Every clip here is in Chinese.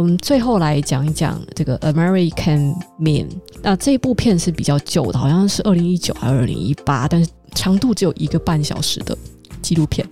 我们最后来讲一讲这个 American Man。那这部片是比较旧的，好像是二零一九还是二零一八，但是长度只有一个半小时的纪录片。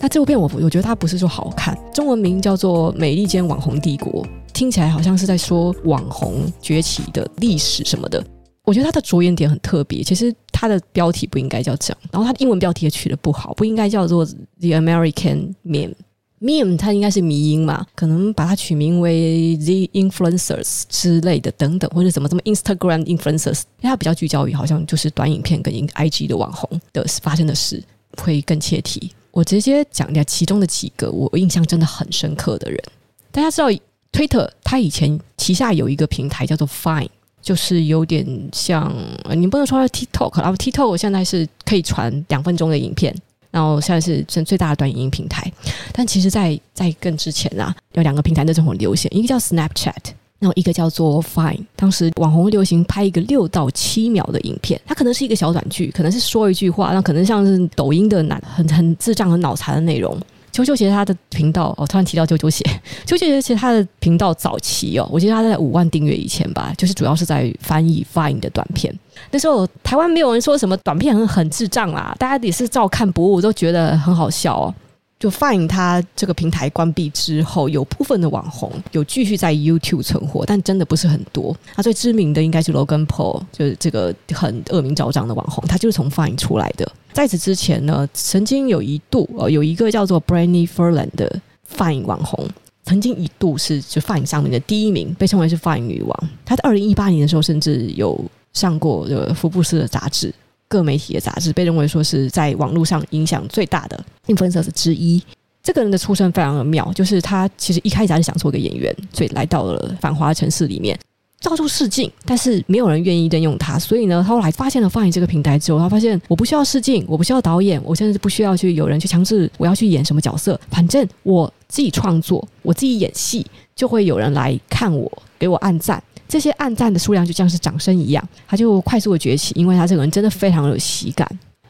那这部片我我觉得它不是说好看，中文名叫做《美利坚网红帝国》，听起来好像是在说网红崛起的历史什么的。我觉得它的着眼点很特别，其实它的标题不应该叫这样，然后它的英文标题也取得不好，不应该叫做 The American Man。Meme 它应该是迷因嘛，可能把它取名为 The Influencers 之类的等等，或者什么什么 Instagram Influencers，因为它比较聚焦于好像就是短影片跟 IG 的网红的发生的事，会更切题。我直接讲一下其中的几个我印象真的很深刻的人。大家知道 Twitter 它以前旗下有一个平台叫做 Fine，就是有点像你不能说 TikTok，然后 TikTok 现在是可以传两分钟的影片。然后现在是最最大的短影音平台，但其实在，在更之前啊，有两个平台那时候很流行，一个叫 Snapchat，然后一个叫做 Fine，。当时网红流行拍一个六到七秒的影片，它可能是一个小短剧，可能是说一句话，那可能像是抖音的很很很智障、很脑残的内容。啾啾鞋他的频道，哦，突然提到啾啾鞋，啾啾鞋其实他的频道早期哦，我记得他在五万订阅以前吧，就是主要是在翻译 Fine 的短片。那时候台湾没有人说什么短片很很智障啦，大家也是照看不误，都觉得很好笑哦。就 Fine 它这个平台关闭之后，有部分的网红有继续在 YouTube 存活，但真的不是很多。他最知名的应该是 Logan Paul，就是这个很恶名昭彰的网红，他就是从 Fine 出来的。在此之前呢，曾经有一度呃，有一个叫做 Brandy Ferland 的 Fine 网红，曾经一度是就 Fine 上面的第一名，被称为是 Fine 女王。她在二零一八年的时候，甚至有上过这个福布斯的杂志。各媒体的杂志被认为说是在网络上影响最大的 influencers 之一。这个人的出身非常的妙，就是他其实一开始还是想做个演员，所以来到了繁华的城市里面，到处试镜，但是没有人愿意任用他。所以呢，后来发现了放映这个平台之后，他发现我不需要试镜，我不需要导演，我甚至不需要去有人去强制我要去演什么角色，反正我自己创作，我自己演戏，就会有人来看我，给我按赞。这些暗赞的数量就像是掌声一样，他就快速的崛起，因为他这个人真的非常有喜感，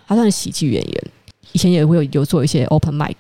他算是喜剧演员，以前也会有有做一些 open mic。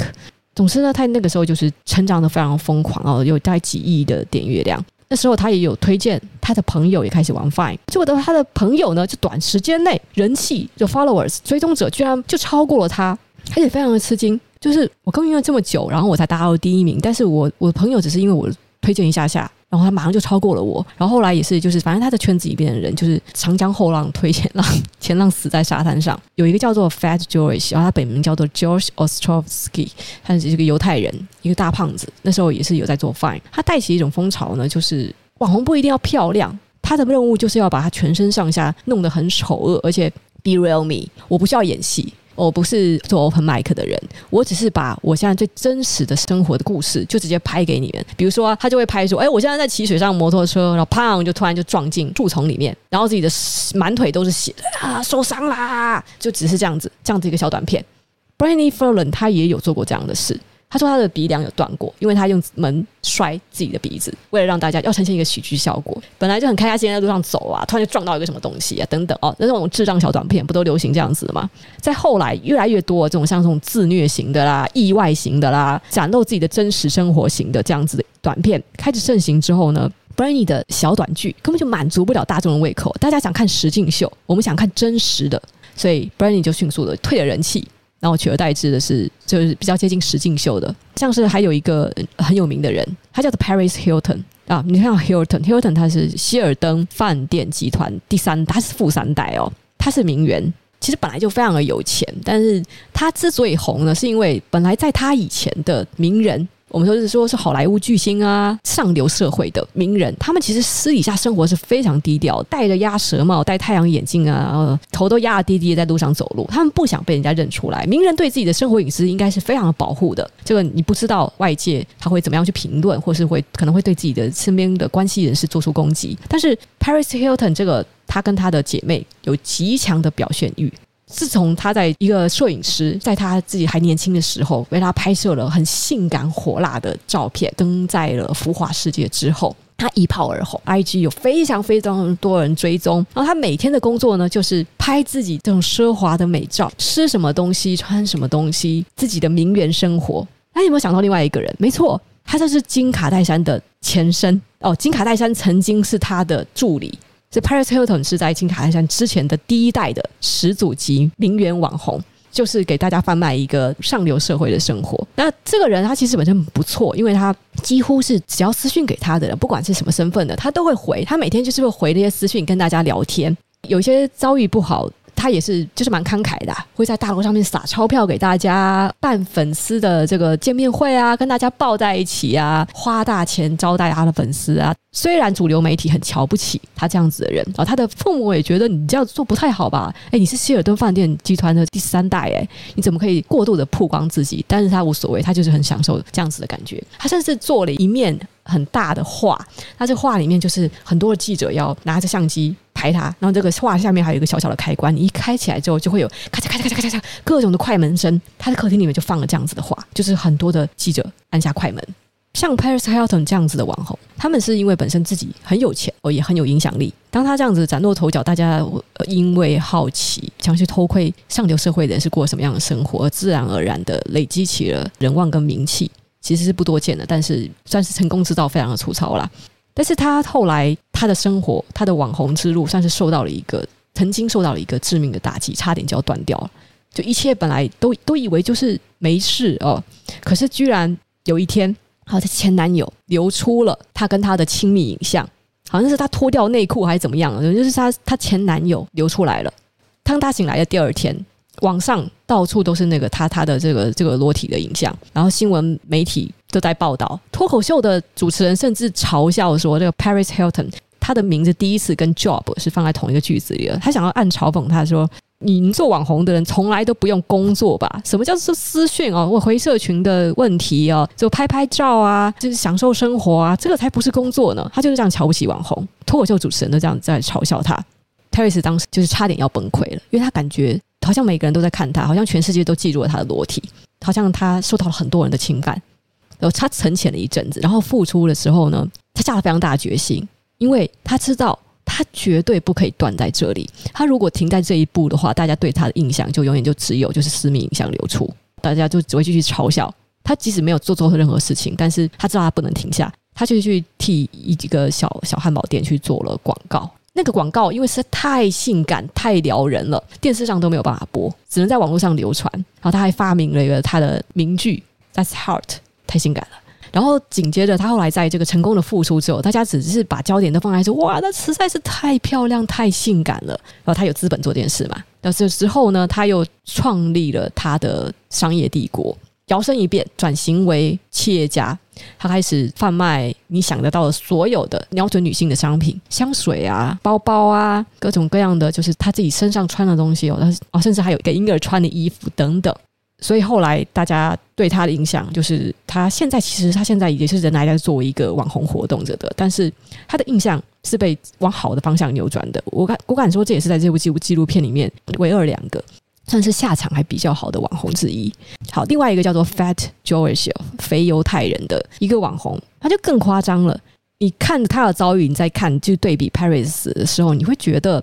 总之呢，他那个时候就是成长的非常疯狂哦，有大概几亿的点阅量。那时候他也有推荐他的朋友也开始玩 fine，结果的他的朋友呢，就短时间内人气就 followers 追踪者居然就超过了他，他也非常的吃惊，就是我耕耘了这么久，然后我才达到第一名，但是我我的朋友只是因为我推荐一下下。然后他马上就超过了我，然后后来也是，就是反正他的圈子里边的人，就是长江后浪推前浪，前浪死在沙滩上。有一个叫做 Fat George，然后他本名叫做 George Ostrovsky，他是一个犹太人，一个大胖子。那时候也是有在做 Fine，他带起一种风潮呢，就是网红不一定要漂亮，他的任务就是要把他全身上下弄得很丑恶，而且 Be real me，我不需要演戏。我不是做 open mic 的人，我只是把我现在最真实的生活的故事就直接拍给你们。比如说，他就会拍说：“哎，我现在在骑水上摩托车，然后砰就突然就撞进树丛里面，然后自己的满腿都是血 啊，受伤啦！”就只是这样子，这样子一个小短片。Brittany Ferland 他也有做过这样的事。他说他的鼻梁有断过，因为他用门摔自己的鼻子，为了让大家要呈现一个喜剧效果。本来就很开心在路上走啊，突然就撞到一个什么东西啊，等等哦，那种智障小短片不都流行这样子的吗？在后来越来越多这种像这种自虐型的啦、意外型的啦、展露自己的真实生活型的这样子的短片开始盛行之后呢，Brittany 的小短剧根本就满足不了大众的胃口，大家想看实境秀，我们想看真实的，所以 Brittany 就迅速的退了人气。然后取而代之的是，就是比较接近实境秀的，像是还有一个很有名的人，他叫做 Paris Hilton 啊，你看 Hilton，Hilton 他是希尔登饭店集团第三，他是富三代哦，他是名媛，其实本来就非常的有钱，但是他之所以红呢，是因为本来在他以前的名人。我们说是说是好莱坞巨星啊，上流社会的名人，他们其实私底下生活是非常低调，戴着鸭舌帽，戴太阳眼镜啊，头都压低低在路上走路。他们不想被人家认出来。名人对自己的生活隐私应该是非常的保护的。这个你不知道外界他会怎么样去评论，或是会可能会对自己的身边的关系人士做出攻击。但是 Paris Hilton 这个，他跟他的姐妹有极强的表现欲。自从他在一个摄影师在他自己还年轻的时候为他拍摄了很性感火辣的照片，登在了浮华世界之后，他一炮而红，IG 有非常非常多人追踪。然后他每天的工作呢，就是拍自己这种奢华的美照，吃什么东西，穿什么东西，自己的名媛生活。那有没有想到另外一个人？没错，他就是金卡戴珊的前身哦。金卡戴珊曾经是他的助理，这 Paris Hilton 是在金卡戴珊之前的第一代的始祖级名媛网红。就是给大家贩卖一个上流社会的生活。那这个人他其实本身不错，因为他几乎是只要私讯给他的人，不管是什么身份的，他都会回。他每天就是会回那些私讯跟大家聊天。有些遭遇不好。他也是，就是蛮慷慨的，会在大楼上面撒钞票给大家，办粉丝的这个见面会啊，跟大家抱在一起啊，花大钱招待他的粉丝啊。虽然主流媒体很瞧不起他这样子的人啊，他的父母也觉得你这样做不太好吧？哎，你是希尔顿饭店集团的第三代，哎，你怎么可以过度的曝光自己？但是他无所谓，他就是很享受这样子的感觉。他甚至做了一面很大的画，他这画里面就是很多的记者要拿着相机。拍它，然后这个画下面还有一个小小的开关，你一开起来之后就会有咔嚓咔嚓咔嚓咔嚓各种的快门声。他的客厅里面就放了这样子的画，就是很多的记者按下快门。像 Paris Hilton 这样子的网红，他们是因为本身自己很有钱哦，也很有影响力。当他这样子崭露头角，大家因为好奇想去偷窥上流社会人是过什么样的生活，而自然而然的累积起了人望跟名气，其实是不多见的。但是算是成功之道，非常的粗糙啦。但是他后来他的生活，他的网红之路，算是受到了一个曾经受到了一个致命的打击，差点就要断掉了。就一切本来都都以为就是没事哦，可是居然有一天，他的前男友流出了他跟他的亲密影像，好像是他脱掉内裤还是怎么样，就是他他前男友流出来了。当他醒来的第二天，网上到处都是那个他他的这个这个裸体的影像，然后新闻媒体。都在报道，脱口秀的主持人甚至嘲笑说：“这个 Paris Hilton，他的名字第一次跟 job 是放在同一个句子里了。他想要暗嘲讽他说：‘你做网红的人从来都不用工作吧？什么叫做私讯哦？我回社群的问题哦，就拍拍照啊，就是享受生活啊，这个才不是工作呢。’他就是这样瞧不起网红，脱口秀主持人都这样在嘲笑他。Paris 当时就是差点要崩溃了，因为他感觉好像每个人都在看他，好像全世界都记住了他的裸体，好像他受到了很多人的情感。”然后他沉潜了一阵子，然后复出的时候呢，他下了非常大的决心，因为他知道他绝对不可以断在这里。他如果停在这一步的话，大家对他的印象就永远就只有就是私密影像流出，大家就只会继续嘲笑他。即使没有做错任何事情，但是他知道他不能停下，他就去替一几个小小汉堡店去做了广告。那个广告因为实在太性感、太撩人了，电视上都没有办法播，只能在网络上流传。然后他还发明了一个他的名句：“That's heart。”太性感了，然后紧接着他后来在这个成功的复出之后，大家只是把焦点都放在说哇，那实在是太漂亮、太性感了。然后他有资本做这件事嘛？但是之后呢，他又创立了他的商业帝国，摇身一变转型为企业家，他开始贩卖你想得到的所有的瞄准女性的商品，香水啊、包包啊，各种各样的，就是他自己身上穿的东西哦，但是哦，甚至还有给婴儿穿的衣服等等。所以后来大家对他的印象就是，他现在其实他现在也是仍然在作为一个网红活动着的，但是他的印象是被往好的方向扭转的。我敢我敢说，这也是在这部纪录纪录片里面唯二两个算是下场还比较好的网红之一。好，另外一个叫做 Fat Jewish 肥犹太人的一个网红，他就更夸张了。你看他的遭遇，你再看就对比 Paris 的时候，你会觉得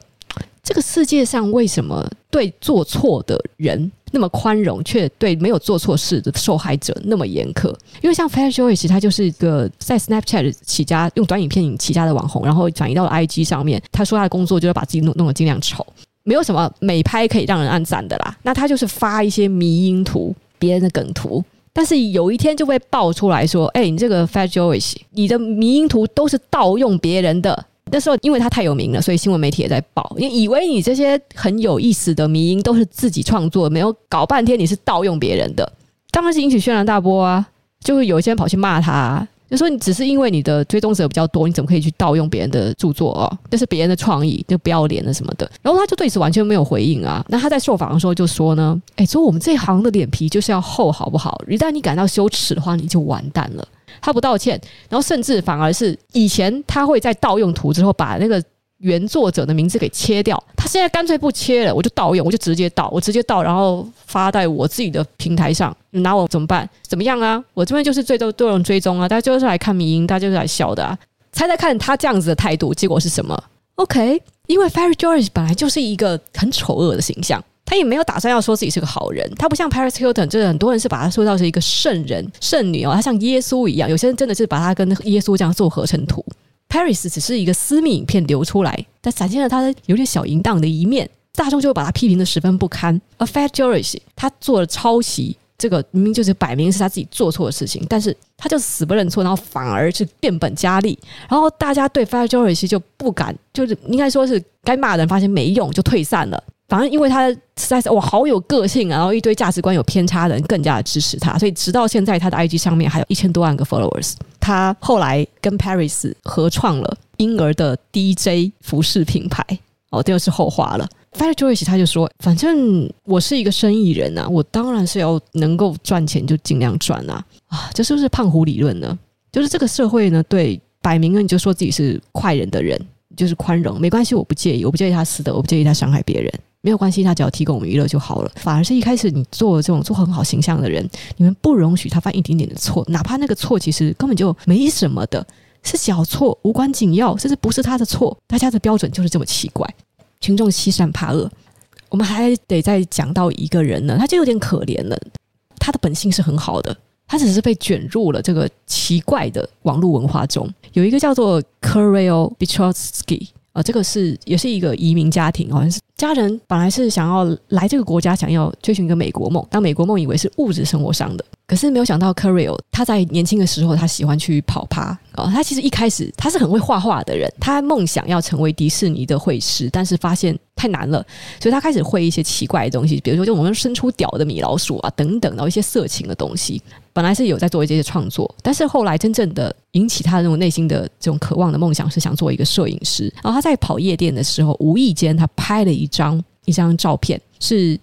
这个世界上为什么对做错的人？那么宽容，却对没有做错事的受害者那么严苛。因为像 Fat Joyce，他就是一个在 Snapchat 起家，用短影片起家的网红，然后转移到了 IG 上面。他说他的工作就是把自己弄弄得尽量丑，没有什么美拍可以让人按赞的啦。那他就是发一些迷因图、别人的梗图，但是有一天就会爆出来说：“哎，你这个 Fat Joyce，你的迷因图都是盗用别人的。”那时候，因为他太有名了，所以新闻媒体也在报。你以为你这些很有意思的迷因都是自己创作，没有搞半天你是盗用别人的，当然是引起轩然大波啊！就会有一些人跑去骂他，就说你只是因为你的追踪者比较多，你怎么可以去盗用别人的著作哦？这是别人的创意，就不要脸了什么的。然后他就对此完全没有回应啊。那他在受访的时候就说呢：“哎，说我们这一行的脸皮就是要厚，好不好？一旦你感到羞耻的话，你就完蛋了。”他不道歉，然后甚至反而是以前他会在盗用图之后把那个原作者的名字给切掉，他现在干脆不切了，我就盗用，我就直接盗，我直接盗，然后发在我自己的平台上，你拿我怎么办？怎么样啊？我这边就是最多多人追踪啊，大家就是来看迷因，大家就是来笑的啊。猜猜看他这样子的态度，结果是什么？OK，因为 Fairy George 本来就是一个很丑恶的形象。他也没有打算要说自己是个好人。他不像 Paris Hilton，就是很多人是把他说到是一个圣人、圣女哦，他像耶稣一样。有些人真的是把他跟耶稣这样做合成图。Paris 只是一个私密影片流出来，但展现了他的有点小淫荡的一面，大众就会把他批评的十分不堪。而 Fat Joe 他做了抄袭。这个明明就是摆明是他自己做错的事情，但是他就死不认错，然后反而是变本加厉，然后大家对 Farrah Joyce 就不敢，就是应该说是该骂的人发现没用就退散了。反正因为他实在是哇好有个性啊，然后一堆价值观有偏差的人更加的支持他，所以直到现在他的 IG 上面还有一千多万个 followers。他后来跟 Paris 合创了婴儿的 DJ 服饰品牌，哦，这就是后话了。Farrah Joyce 他就说：“反正我是一个生意人呐，我当然是要能够赚钱就尽量赚啊！啊，这是不是胖虎理论呢？就是这个社会呢，对摆明了你就说自己是坏人的人，就是宽容，没关系，我不介意，我不介意他死的，我不介意他伤害别人，没有关系，他只要提供我们娱乐就好了。反而是一开始你做这种做很好形象的人，你们不容许他犯一点点的错，哪怕那个错其实根本就没什么的，是小错，无关紧要，甚至不是他的错，大家的标准就是这么奇怪。”群众欺善怕恶，我们还得再讲到一个人呢，他就有点可怜了。他的本性是很好的，他只是被卷入了这个奇怪的网络文化中。有一个叫做 Kirill Buchatsky 啊，这个是也是一个移民家庭，好像是家人本来是想要来这个国家，想要追寻一个美国梦，当美国梦以为是物质生活上的。可是没有想到，Kirill 他在年轻的时候，他喜欢去跑趴哦。他其实一开始他是很会画画的人，他梦想要成为迪士尼的绘师，但是发现太难了，所以他开始绘一些奇怪的东西，比如说就我们伸出屌的米老鼠啊等等，然后一些色情的东西。本来是有在做一些创作，但是后来真正的引起他的那种内心的这种渴望的梦想，是想做一个摄影师。然后他在跑夜店的时候，无意间他拍了一张一张照片，是。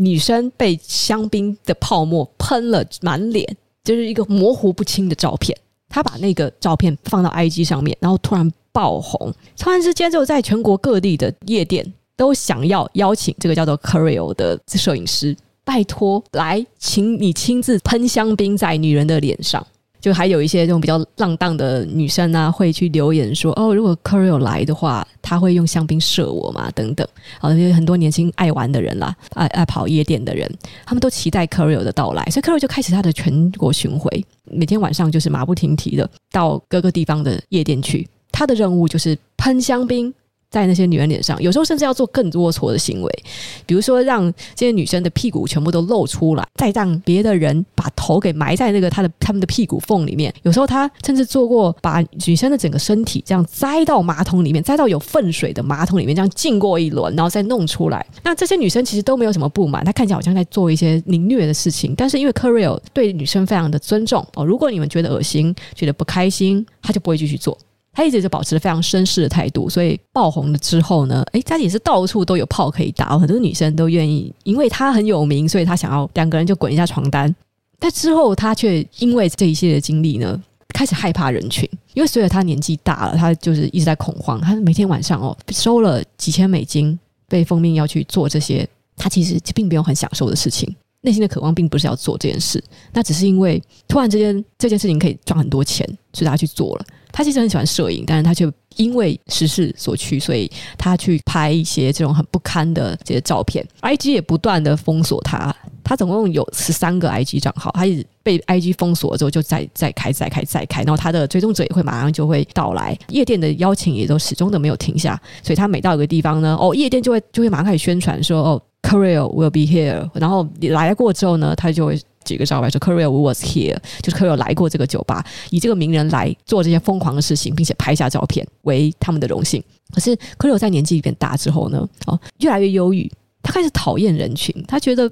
女生被香槟的泡沫喷了满脸，就是一个模糊不清的照片。他把那个照片放到 IG 上面，然后突然爆红。突然之间，就在全国各地的夜店都想要邀请这个叫做 c a r i o 的摄影师，拜托来，请你亲自喷香槟在女人的脸上。就还有一些这种比较浪荡的女生啊，会去留言说：“哦，如果 Kirill 来的话，他会用香槟射我吗？”等等。啊，有很多年轻爱玩的人啦，爱爱跑夜店的人，他们都期待 Kirill 的到来，所以 Kirill 就开始他的全国巡回，每天晚上就是马不停蹄的到各个地方的夜店去。他的任务就是喷香槟。在那些女人脸上，有时候甚至要做更龌龊的行为，比如说让这些女生的屁股全部都露出来，再让别的人把头给埋在那个她的他们的屁股缝里面。有时候他甚至做过把女生的整个身体这样栽到马桶里面，栽到有粪水的马桶里面，这样浸过一轮，然后再弄出来。那这些女生其实都没有什么不满，她看起来好像在做一些凌虐的事情，但是因为 Kirill 对女生非常的尊重哦，如果你们觉得恶心、觉得不开心，他就不会继续做。他一直就保持着非常绅士的态度，所以爆红了之后呢，诶，他也是到处都有炮可以打，很多女生都愿意，因为他很有名，所以他想要两个人就滚一下床单。但之后他却因为这一系列的经历呢，开始害怕人群，因为随着他年纪大了，他就是一直在恐慌。他每天晚上哦，收了几千美金，被奉命要去做这些，他其实并没有很享受的事情，内心的渴望并不是要做这件事，那只是因为突然之间这件事情可以赚很多钱，所以他去做了。他其实很喜欢摄影，但是他却因为时势所趋，所以他去拍一些这种很不堪的这些照片。IG 也不断的封锁他，他总共有十三个 IG 账号，他一直被 IG 封锁了之后，就再再开、再开、再开，然后他的追踪者也会马上就会到来，夜店的邀请也都始终都没有停下，所以他每到一个地方呢，哦，夜店就会就会马上开始宣传说，哦，Kirill will be here，然后你来过之后呢，他就会。几个招牌说 Kirill was here，就是 Kirill 来过这个酒吧，以这个名人来做这些疯狂的事情，并且拍下照片为他们的荣幸。可是 Kirill 在年纪变大之后呢，哦，越来越忧郁，他开始讨厌人群，他觉得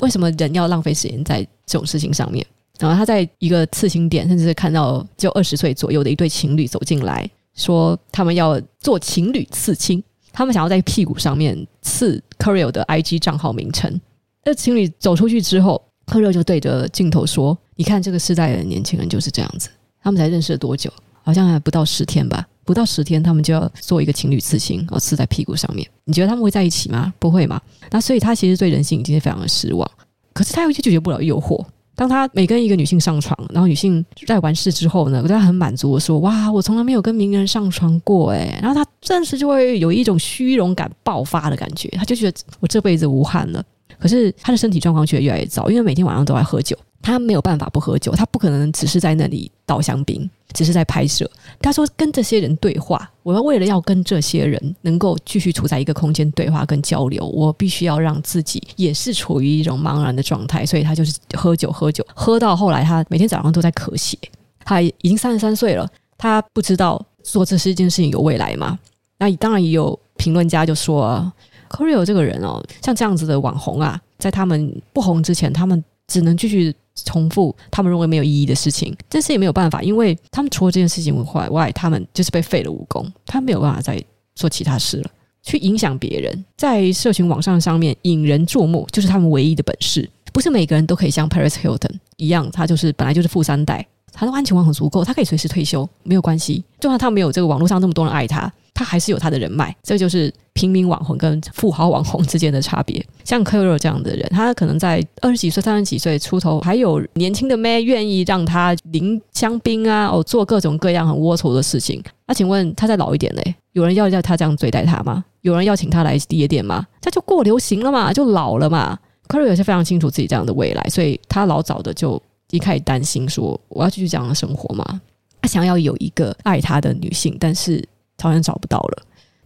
为什么人要浪费时间在这种事情上面？然后他在一个刺青店，甚至是看到就二十岁左右的一对情侣走进来，说他们要做情侣刺青，他们想要在屁股上面刺 Kirill 的 IG 账号名称。那情侣走出去之后。Kirill 就对着镜头说：“你看这个时代的年轻人就是这样子，他们才认识了多久？好像还不到十天吧？不到十天，他们就要做一个情侣刺青，然后刺在屁股上面。你觉得他们会在一起吗？不会嘛？那所以他其实对人性已经是非常的失望。可是他又拒绝不了诱惑，当他每跟一个女性上床，然后女性在完事之后呢，他很满足我说：“哇，我从来没有跟名人上床过。”哎，然后他顿时就会有一种虚荣感爆发的感觉，他就觉得我这辈子无憾了。可是他的身体状况却越来越糟，因为每天晚上都在喝酒。他没有办法不喝酒，他不可能只是在那里倒香槟，只是在拍摄。他说跟这些人对话，我要为了要跟这些人能够继续处在一个空间对话跟交流，我必须要让自己也是处于一种茫然的状态。所以他就是喝酒，喝酒，喝到后来，他每天早上都在咳血。他已经三十三岁了，他不知道做这是一件事情有未来吗？那当然也有评论家就说，Corio 这个人哦，像这样子的网红啊，在他们不红之前，他们只能继续。重复他们认为没有意义的事情，但是也没有办法，因为他们除了这件事情坏外，他们就是被废了武功，他没有办法再做其他事了，去影响别人，在社群网上上面引人注目，就是他们唯一的本事。不是每个人都可以像 Paris Hilton 一样，他就是本来就是富三代，他的安全网很足够，他可以随时退休，没有关系。就算他没有这个网络上这么多人爱他。他还是有他的人脉，这就是平民网红跟富豪网红之间的差别。像 Corio 这样的人，他可能在二十几岁、三十几岁出头，还有年轻的妹愿意让他淋香槟啊，哦，做各种各样很龌龊的事情。那请问他再老一点嘞，有人要叫他这样对待他吗？有人要请他来夜店吗？这就过流行了嘛，就老了嘛。Corio 也是非常清楚自己这样的未来，所以他老早的就一开始担心说，我要继续这样的生活吗？他想要有一个爱他的女性，但是。好像找不到了，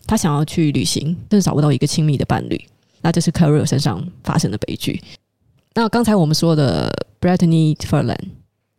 他想要去旅行，但是找不到一个亲密的伴侣，那这是 Corio 身上发生的悲剧。那刚才我们说的 Brittany Ferland，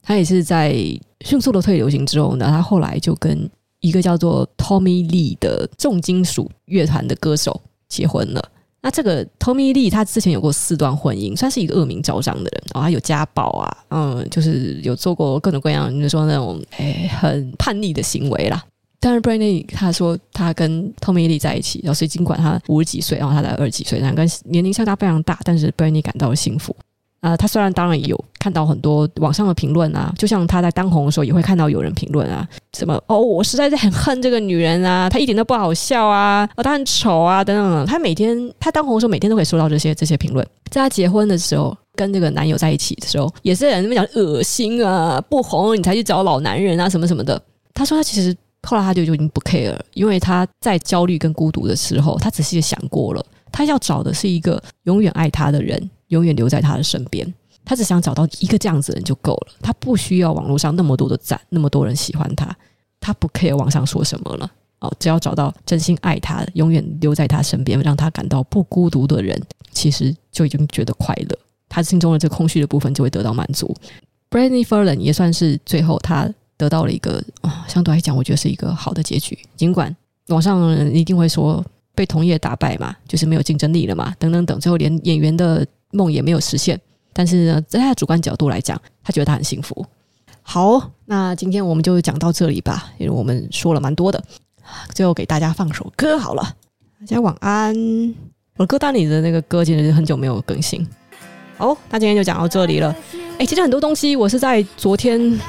他也是在迅速的退流行之后呢，他后来就跟一个叫做 Tommy Lee 的重金属乐团的歌手结婚了。那这个 Tommy Lee 他之前有过四段婚姻，算是一个恶名昭彰的人哦，他有家暴啊，嗯，就是有做过各种各样，就是说那种诶很叛逆的行为啦。但是 Brandy 他说他跟 Tommy Lee 在一起，然后所以尽管他五十几岁，然后他才二十几岁，两个年龄相差非常大，但是 Brandy 感到了幸福。啊、呃，他虽然当然有看到很多网上的评论啊，就像他在当红的时候也会看到有人评论啊，什么哦，我实在是很恨这个女人啊，她一点都不好笑啊，哦，她很丑啊，等等。他每天他当红的时候，每天都可以收到这些这些评论。在他结婚的时候，跟这个男友在一起的时候，也是人那么讲恶心啊，不红你才去找老男人啊，什么什么的。他说他其实。后来他就就已经不 care 了，因为他在焦虑跟孤独的时候，他仔细的想过了，他要找的是一个永远爱他的人，永远留在他的身边。他只想找到一个这样子的人就够了，他不需要网络上那么多的赞，那么多人喜欢他，他不 care 网上说什么了。哦，只要找到真心爱他，永远留在他身边，让他感到不孤独的人，其实就已经觉得快乐。他心中的这个空虚的部分就会得到满足。Brittany Ferland 也算是最后他。得到了一个啊，相对来讲，我觉得是一个好的结局。尽管网上人一定会说被同业打败嘛，就是没有竞争力了嘛，等等等，最后连演员的梦也没有实现。但是呢，在他主观角度来讲，他觉得他很幸福。好，那今天我们就讲到这里吧，因为我们说了蛮多的。最后给大家放首歌好了，大家晚安。我的歌单里的那个歌其实是很久没有更新。好，那今天就讲到这里了。哎，其实很多东西我是在昨天。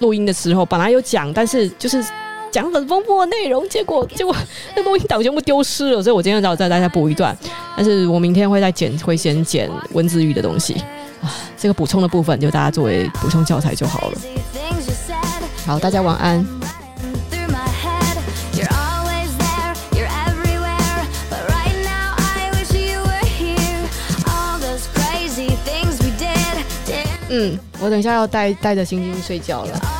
录音的时候本来有讲，但是就是讲很丰富的内容，结果结果那录音档全部丢失了，所以我今天只好再大家补一段。但是我明天会再剪，会先剪文字狱的东西啊，这个补充的部分就大家作为补充教材就好了。好，大家晚安。嗯，我等一下要带带着星星睡觉了。